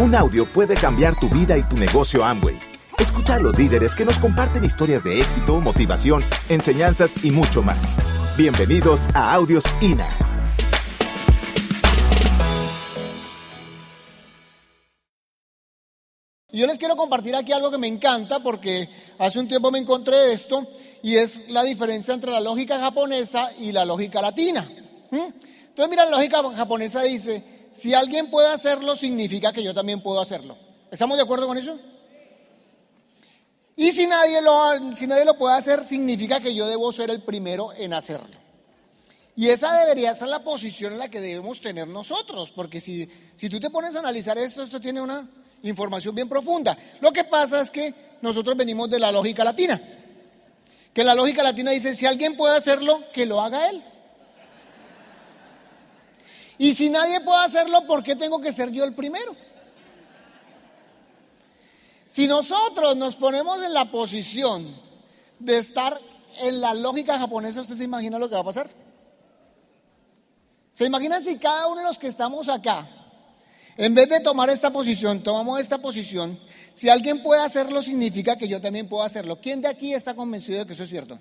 Un audio puede cambiar tu vida y tu negocio Amway. Escucha a los líderes que nos comparten historias de éxito, motivación, enseñanzas y mucho más. Bienvenidos a Audios INA. Yo les quiero compartir aquí algo que me encanta porque hace un tiempo me encontré esto y es la diferencia entre la lógica japonesa y la lógica latina. Entonces, mira, la lógica japonesa dice, si alguien puede hacerlo, significa que yo también puedo hacerlo. ¿Estamos de acuerdo con eso? Y si nadie lo, si nadie lo puede hacer, significa que yo debo ser el primero en hacerlo. Y esa debería ser la posición en la que debemos tener nosotros, porque si, si tú te pones a analizar esto, esto tiene una información bien profunda. Lo que pasa es que nosotros venimos de la lógica latina, que la lógica latina dice, si alguien puede hacerlo, que lo haga él. Y si nadie puede hacerlo, ¿por qué tengo que ser yo el primero? Si nosotros nos ponemos en la posición de estar en la lógica japonesa, ¿usted se imagina lo que va a pasar? ¿Se imagina si cada uno de los que estamos acá, en vez de tomar esta posición, tomamos esta posición? Si alguien puede hacerlo, significa que yo también puedo hacerlo. ¿Quién de aquí está convencido de que eso es cierto?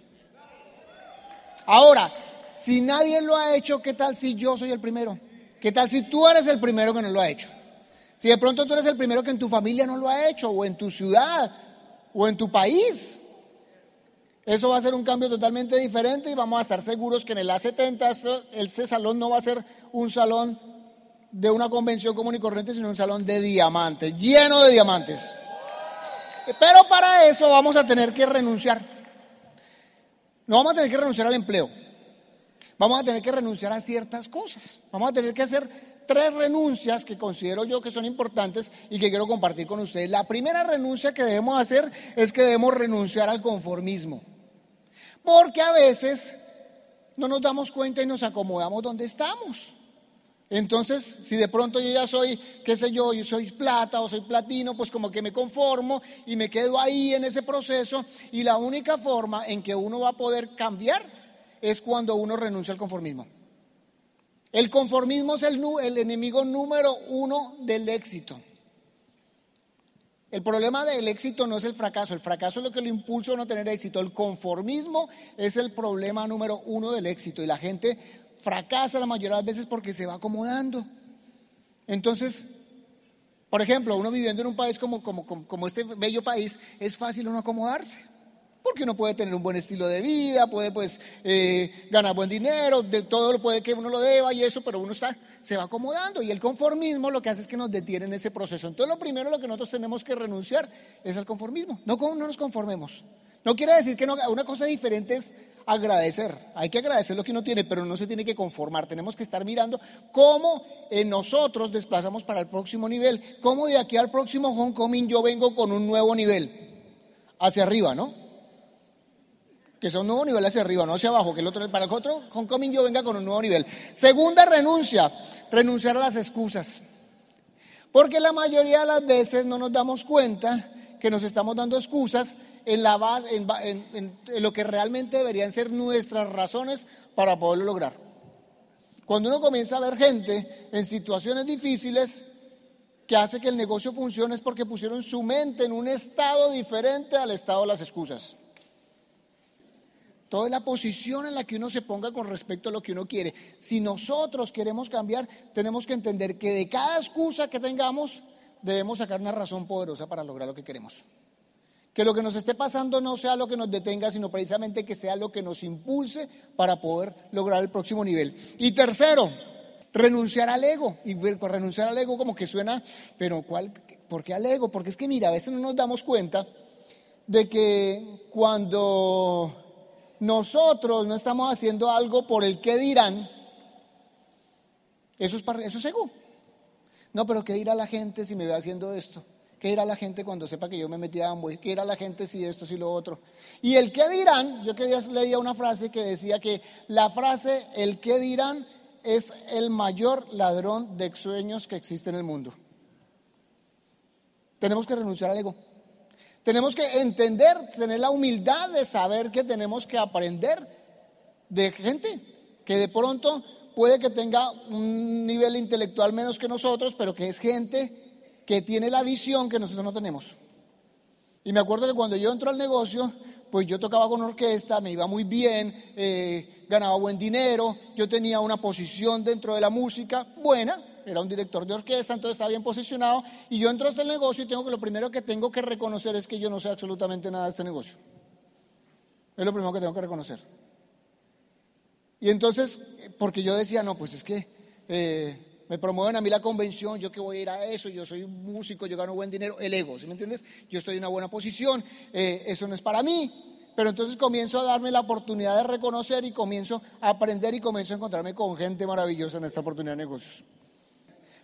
Ahora, si nadie lo ha hecho, ¿qué tal si yo soy el primero? ¿Qué tal si tú eres el primero que no lo ha hecho? Si de pronto tú eres el primero que en tu familia no lo ha hecho, o en tu ciudad, o en tu país, eso va a ser un cambio totalmente diferente y vamos a estar seguros que en el A70 ese salón no va a ser un salón de una convención común y corriente, sino un salón de diamantes, lleno de diamantes. Pero para eso vamos a tener que renunciar. No vamos a tener que renunciar al empleo. Vamos a tener que renunciar a ciertas cosas. Vamos a tener que hacer tres renuncias que considero yo que son importantes y que quiero compartir con ustedes. La primera renuncia que debemos hacer es que debemos renunciar al conformismo. Porque a veces no nos damos cuenta y nos acomodamos donde estamos. Entonces, si de pronto yo ya soy, qué sé yo, yo soy plata o soy platino, pues como que me conformo y me quedo ahí en ese proceso. Y la única forma en que uno va a poder cambiar es cuando uno renuncia al conformismo. El conformismo es el, enemigo número uno del éxito. El problema del éxito no es el fracaso, el fracaso es lo que lo impulsa a no tener éxito. El conformismo es el problema número uno del éxito y la gente fracasa la mayoría de las veces porque se va acomodando. Entonces, por ejemplo, uno viviendo en un país como, como este bello país, es fácil uno acomodarse. Porque uno puede tener un buen estilo de vida, puede pues eh, ganar buen dinero, de todo lo puede que uno lo deba y eso, pero uno está, se va acomodando y el conformismo lo que hace es que nos detiene en ese proceso. Entonces lo primero lo que nosotros tenemos que renunciar es al conformismo. No, no nos conformemos. No quiere decir que no, una cosa diferente es agradecer. Hay que agradecer lo que uno tiene, pero no se tiene que conformar. Tenemos que estar mirando cómo nosotros desplazamos para el próximo nivel. Cómo de aquí al próximo homecoming yo vengo con un nuevo nivel. Hacia arriba, ¿no? Que sea un nuevo nivel hacia arriba, no hacia abajo, que el otro, para el otro homecoming yo venga con un nuevo nivel. Segunda renuncia, renunciar a las excusas. Porque la mayoría de las veces no nos damos cuenta que nos estamos dando excusas en, la base, en, lo que realmente deberían ser nuestras razones para poderlo lograr. Cuando uno comienza a ver gente en situaciones difíciles que hace que el negocio funcione es porque pusieron su mente en un estado diferente al estado de las excusas. Toda la posición en la que uno se ponga con respecto a lo que uno quiere. Si nosotros queremos cambiar, tenemos que entender que de cada excusa que tengamos, debemos sacar una razón poderosa para lograr lo que queremos. Que lo que nos esté pasando no sea lo que nos detenga, sino precisamente que sea lo que nos impulse para poder lograr el próximo nivel. Y tercero, renunciar al ego. Y renunciar al ego como que suena, pero ¿cuál? ¿por qué al ego? Porque es que mira, a veces no nos damos cuenta de que cuando nosotros no estamos haciendo algo por el que dirán, eso es, eso es ego. No, pero ¿qué dirá la gente si me ve haciendo esto? ¿Qué dirá la gente cuando sepa que yo me metí a Amway? ¿Qué dirá la gente si esto, si lo otro? Y el que dirán, yo que leía una frase que decía que la frase el que dirán es el mayor ladrón de sueños que existe en el mundo. Tenemos que renunciar al ego. Tenemos que entender, tener la humildad de saber que tenemos que aprender de gente que de pronto puede que tenga un nivel intelectual menos que nosotros, pero que es gente que tiene la visión que nosotros no tenemos. Y me acuerdo que cuando yo entro al negocio, pues yo tocaba con orquesta, me iba muy bien, eh, ganaba buen dinero, yo tenía una posición dentro de la música buena, era un director de orquesta, entonces estaba bien posicionado, y yo entro a este negocio y tengo que lo primero que tengo que reconocer es que yo no sé absolutamente nada de este negocio. Es lo primero que tengo que reconocer. Y entonces, porque yo decía, no, pues es que eh, me promueven a mí la convención, yo que voy a ir a eso, yo soy un músico, yo gano buen dinero, el ego, ¿sí me entiendes? Yo estoy en una buena posición, eh, eso no es para mí. Pero entonces comienzo a darme la oportunidad de reconocer y comienzo a aprender y comienzo a encontrarme con gente maravillosa en esta oportunidad de negocios.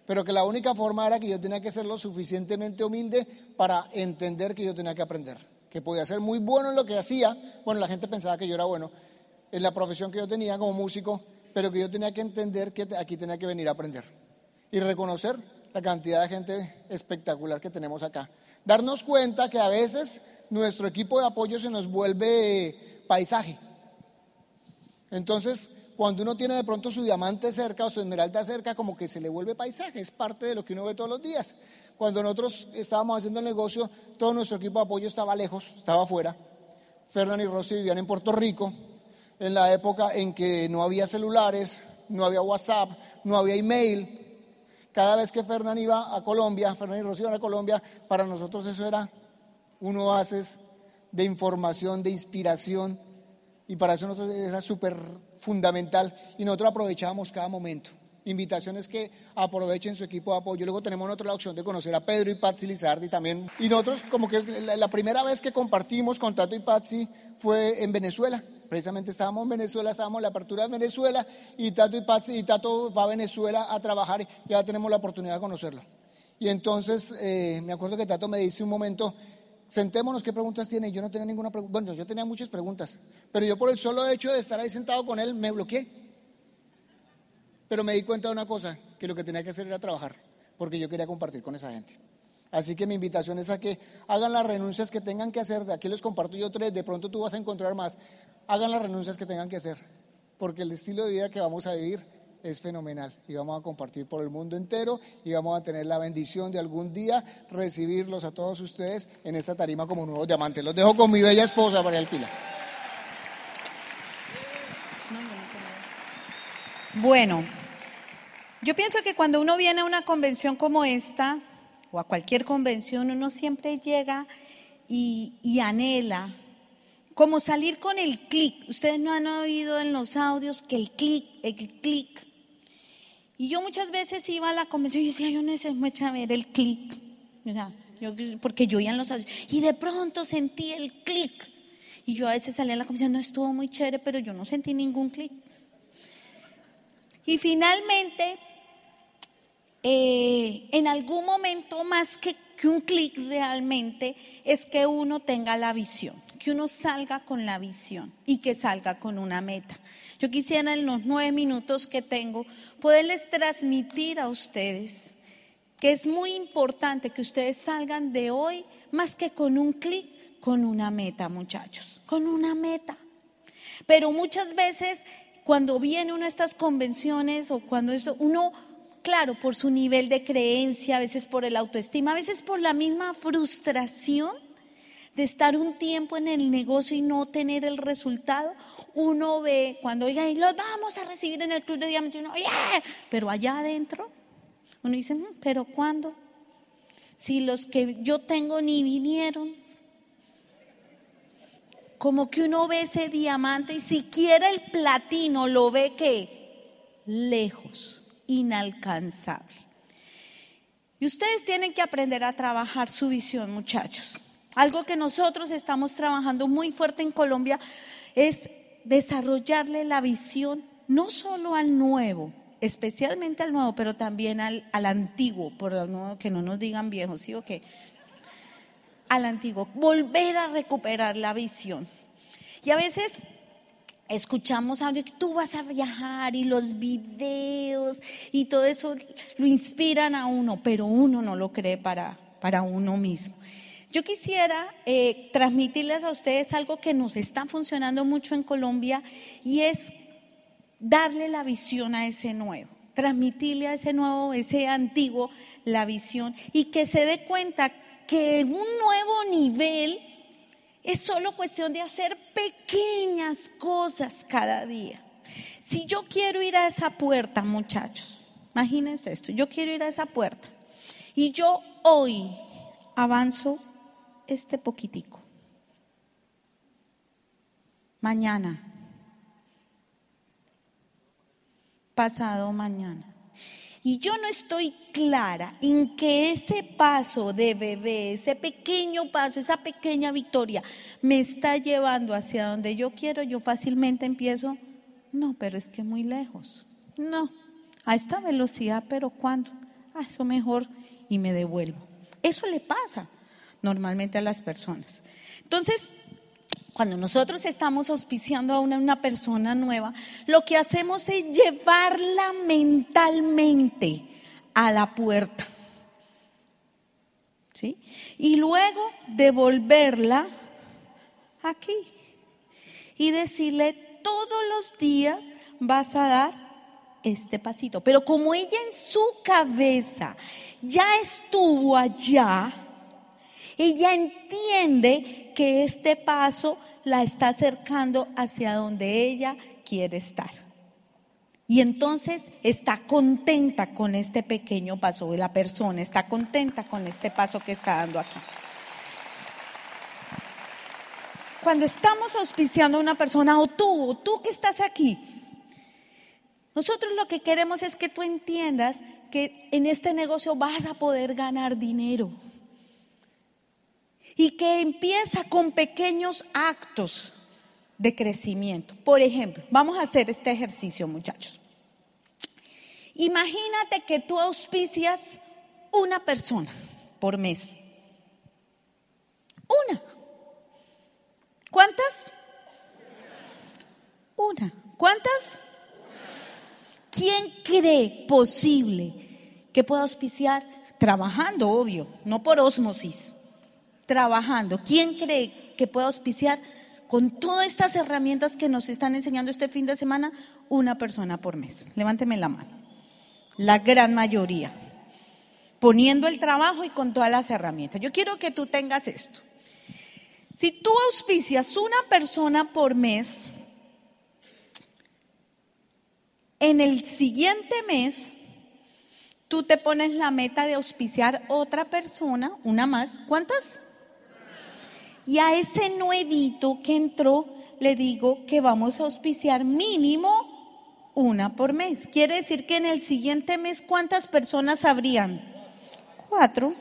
Pero que la única forma era que yo tenía que ser lo suficientemente humilde para entender que yo tenía que aprender, que podía ser muy bueno en lo que hacía. Bueno, la gente pensaba que yo era bueno en la profesión que yo tenía como músico, pero que yo tenía que entender que aquí tenía que venir a aprender y reconocer la cantidad de gente espectacular que tenemos acá. Darnos cuenta que a veces nuestro equipo de apoyo se nos vuelve paisaje. Entonces, cuando uno tiene de pronto su diamante cerca o su esmeralda cerca, como que se le vuelve paisaje, es parte de lo que uno ve todos los días. Cuando nosotros estábamos haciendo el negocio, todo nuestro equipo de apoyo estaba lejos, estaba afuera. Fernán y Rosy vivían en Puerto Rico, en la época en que no había celulares, no había WhatsApp, no había email. Cada vez que Fernán iba a Colombia, Fernán y Rocío iban a Colombia, para nosotros eso era un oasis de información, de inspiración, y para eso nosotros era súper fundamental, y nosotros aprovechábamos cada momento. Invitaciones que aprovechen su equipo de apoyo. Luego tenemos otra la opción de conocer a Pedro y Patsy Lizardi también. Y nosotros, como que la, primera vez que compartimos con Tato y Patsy fue en Venezuela. Precisamente estábamos en Venezuela, estábamos en la apertura de Venezuela y Tato y Patsy y Tato va a Venezuela a trabajar y ya tenemos la oportunidad de conocerlo. Y entonces eh, me acuerdo que Tato me dice un momento, sentémonos, ¿qué preguntas tiene? Yo no tenía ninguna pregunta. Bueno, yo tenía muchas preguntas, pero yo por el solo hecho de estar ahí sentado con él me bloqueé. Pero me di cuenta de una cosa, que lo que tenía que hacer era trabajar, porque yo quería compartir con esa gente. Así que mi invitación es a que hagan las renuncias que tengan que hacer. De aquí les comparto yo tres, de pronto tú vas a encontrar más. Hagan las renuncias que tengan que hacer, porque el estilo de vida que vamos a vivir es fenomenal y vamos a compartir por el mundo entero y vamos a tener la bendición de algún día recibirlos a todos ustedes en esta tarima como nuevos diamantes. Los dejo con mi bella esposa, María del Pilar. Bueno, yo pienso que cuando uno viene a una convención como esta, o a cualquier convención, uno siempre llega y, anhela como salir con el clic. Ustedes no han oído en los audios que el clic, el clic. Y yo muchas veces iba a la convención y decía, yo necesito ver el clic. porque yo iba en los audios. Y de pronto sentí el clic. Y yo a veces salía a la convención, no estuvo muy chévere, pero yo no sentí ningún clic. Y finalmente, eh, en algún momento más que, que un clic realmente, es que uno tenga la visión, que uno salga con la visión y que salga con una meta. Yo quisiera en los nueve minutos que tengo poderles transmitir a ustedes que es muy importante que ustedes salgan de hoy más que con un clic, con una meta, muchachos, con una meta. Pero muchas veces cuando viene uno a estas convenciones o cuando eso, uno, claro, por su nivel de creencia, a veces por el autoestima, a veces por la misma frustración de estar un tiempo en el negocio y no tener el resultado, uno ve cuando, oiga, y los vamos a recibir en el Club de Diamante, uno, pero allá adentro, uno dice, mm, pero ¿cuándo? Si los que yo tengo ni vinieron, como que uno ve ese diamante y siquiera el platino lo ve que lejos, inalcanzable. Y ustedes tienen que aprender a trabajar su visión, muchachos. Algo que nosotros estamos trabajando muy fuerte en Colombia es desarrollarle la visión no solo al nuevo, especialmente al nuevo, pero también al, antiguo, por nuevo que no nos digan viejos, ¿sí o qué? al antiguo, volver a recuperar la visión. Y a veces escuchamos audio que tú vas a viajar y los videos y todo eso lo inspiran a uno, pero uno no lo cree para, para uno mismo. Yo quisiera eh, transmitirles a ustedes algo que nos está funcionando mucho en Colombia y es darle la visión a ese nuevo. transmitirle a ese nuevo, ese antiguo, la visión y que se dé cuenta que un nuevo nivel es solo cuestión de hacer pequeñas cosas cada día. Si yo quiero ir a esa puerta, muchachos, imagínense esto, yo quiero ir a esa puerta y yo hoy avanzo este poquitico. Mañana, pasado mañana. Y yo no estoy clara en que ese paso de bebé, ese pequeño paso, esa pequeña victoria me está llevando hacia donde yo quiero, yo fácilmente empiezo, no, pero es que muy lejos. No, a esta velocidad, pero ¿cuándo? Ah, eso mejor y me devuelvo. Eso le pasa normalmente a las personas. Entonces, cuando nosotros estamos auspiciando a una, persona nueva, lo que hacemos es llevarla mentalmente a la puerta. ¿Sí? Y luego devolverla aquí. Y decirle, todos los días vas a dar este pasito. Pero como ella en su cabeza ya estuvo allá, ella entiende que este paso la está acercando hacia donde ella quiere estar. Y entonces está contenta con este pequeño paso, de la persona está contenta con este paso que está dando aquí. Cuando estamos auspiciando a una persona, o tú, o tú que estás aquí, nosotros lo que queremos es que tú entiendas que en este negocio vas a poder ganar dinero y que empieza con pequeños actos de crecimiento. Por ejemplo, vamos a hacer este ejercicio, muchachos. Imagínate que tú auspicias una persona por mes. Una. ¿Cuántas? Una. ¿Cuántas? ¿Quién cree posible que pueda auspiciar? Trabajando, obvio, no por osmosis trabajando. ¿Quién cree que puede auspiciar con todas estas herramientas que nos están enseñando este fin de semana? Una persona por mes. Levánteme la mano. La gran mayoría. Poniendo el trabajo y con todas las herramientas. Yo quiero que tú tengas esto. Si tú auspicias una persona por mes, en el siguiente mes tú te pones la meta de auspiciar otra persona, una más. ¿Cuántas? Y a ese nuevito que entró le digo que vamos a auspiciar mínimo una por mes. Quiere decir que en el siguiente mes, ¿cuántas personas habrían? Cuatro.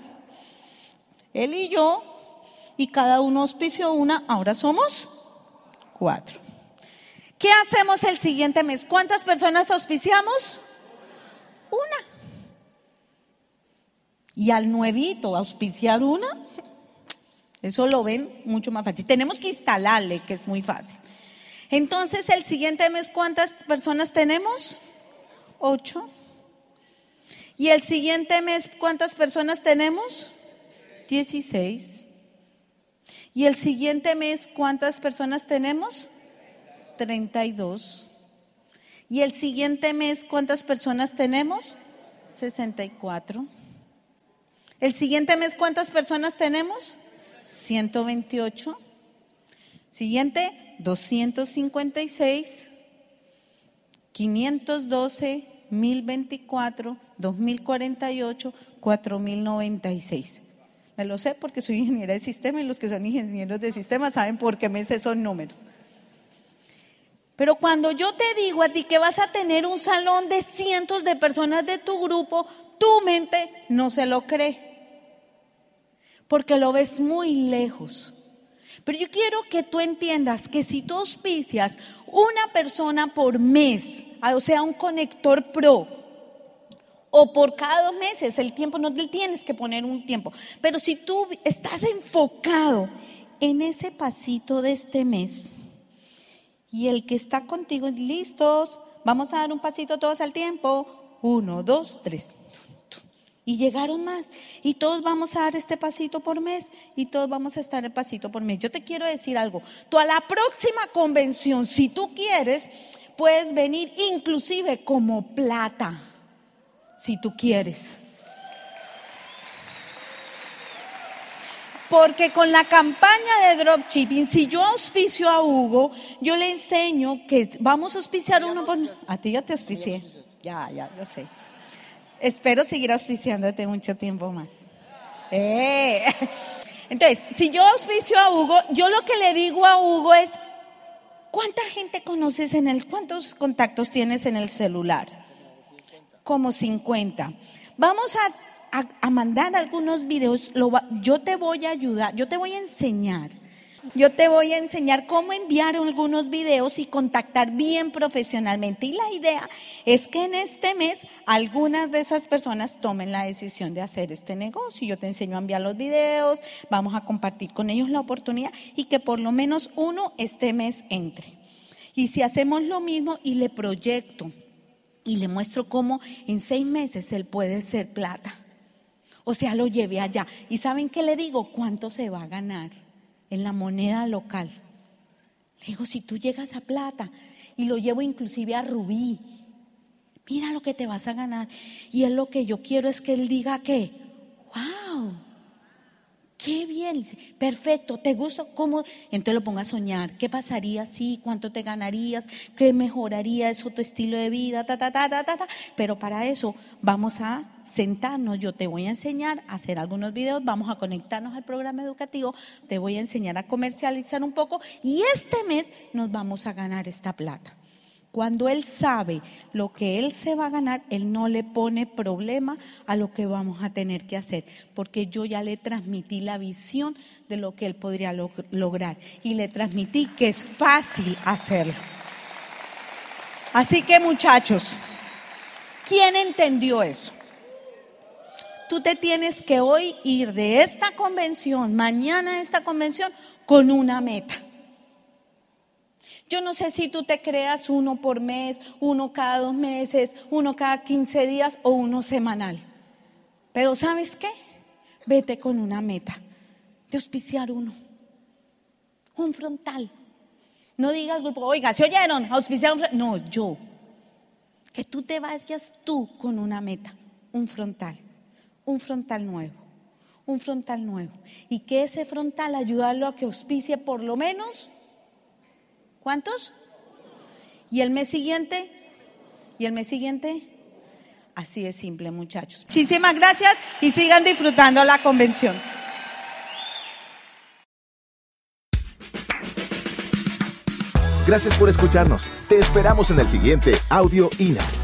Él y yo, y cada uno auspició una, ahora somos cuatro. ¿Qué hacemos el siguiente mes? ¿Cuántas personas auspiciamos? Una. Y al nuevito auspiciar una, eso lo ven mucho más fácil. Tenemos que instalarle, que es muy fácil. Entonces, el siguiente mes, ¿cuántas personas tenemos? Ocho. ¿Y el siguiente mes, cuántas personas tenemos? Dieciséis. ¿Y el siguiente mes, cuántas personas tenemos? Treinta y dos. ¿Y el siguiente mes, cuántas personas tenemos? Sesenta y cuatro. ¿El siguiente mes, cuántas personas tenemos? 128. Siguiente, 256, 512, 1024, 2048, 4096. Me lo sé porque soy ingeniera de sistema y los que son ingenieros de sistema saben por qué me sé esos números. Pero cuando yo te digo a ti que vas a tener un salón de cientos de personas de tu grupo, tu mente no se lo cree porque lo ves muy lejos. Pero yo quiero que tú entiendas que si tú auspicias una persona por mes, o sea, un conector pro, o por cada dos meses, el tiempo no te tienes que poner un tiempo, pero si tú estás enfocado en ese pasito de este mes y el que está contigo, listos, vamos a dar un pasito todos al tiempo, uno, dos, tres. Y llegaron más. Y todos vamos a dar este pasito por mes. Y todos vamos a estar el pasito por mes. Yo te quiero decir algo. Tú a la próxima convención, si tú quieres, puedes venir inclusive como plata. si tú quieres. Porque con la campaña de dropshipping, si yo auspicio a Hugo, yo le enseño que vamos a auspiciar uno por... A ti ya te auspicié. Ya, ya, yo sé. Espero seguir auspiciándote mucho tiempo más. Eh. Entonces, si yo auspicio a Hugo, yo lo que le digo a Hugo es, ¿cuánta gente conoces en el, cuántos contactos tienes en el celular? Como 50. Vamos a, a mandar algunos videos, lo yo te voy a ayudar, yo te voy a enseñar yo te voy a enseñar cómo enviar algunos videos y contactar bien profesionalmente. Y la idea es que en este mes algunas de esas personas tomen la decisión de hacer este negocio. Yo te enseño a enviar los videos, vamos a compartir con ellos la oportunidad y que por lo menos uno este mes entre. Y si hacemos lo mismo y le proyecto y le muestro cómo en seis meses él puede ser plata. O sea, lo lleve allá. ¿Y saben qué le digo? ¿Cuánto se va a ganar? En la moneda local. Le digo, si tú llegas a plata y lo llevo inclusive a rubí, mira lo que te vas a ganar. Y él lo que yo quiero es que él diga que, wow, Qué bien, perfecto, ¿te gusta? ¿Cómo? Entonces lo ponga a soñar. ¿Qué pasaría si? ¿Cuánto te ganarías? ¿Qué mejoraría eso tu estilo de vida? Ta, ta, ta, ta, ta, Pero para eso vamos a sentarnos. Yo te voy a enseñar a hacer algunos videos, vamos a conectarnos al programa educativo, te voy a enseñar a comercializar un poco y este mes nos vamos a ganar esta plata. Cuando Él sabe lo que Él se va a ganar, Él no le pone problema a lo que vamos a tener que hacer, porque yo ya le transmití la visión de lo que Él podría lograr y le transmití que es fácil hacerlo. Así que muchachos, ¿quién entendió eso? Tú te tienes que hoy ir de esta convención, mañana de esta convención, con una meta. Yo no sé si tú te creas uno por mes, uno cada dos meses, uno cada 15 días o uno semanal. Pero ¿sabes qué? Vete con una meta de auspiciar uno. Un frontal. No diga al grupo, oiga, ¿se oyeron? Auspiciar un frontal. No, yo. Que tú te vayas tú con una meta, un frontal, un frontal nuevo, un frontal nuevo. Y que ese frontal ayudarlo a que auspicie por lo menos ¿Cuántos? ¿Y el mes siguiente? ¿Y el mes siguiente? Así es simple, muchachos. Muchísimas gracias y sigan disfrutando la convención. Gracias por escucharnos. Te esperamos en el siguiente Audio INA.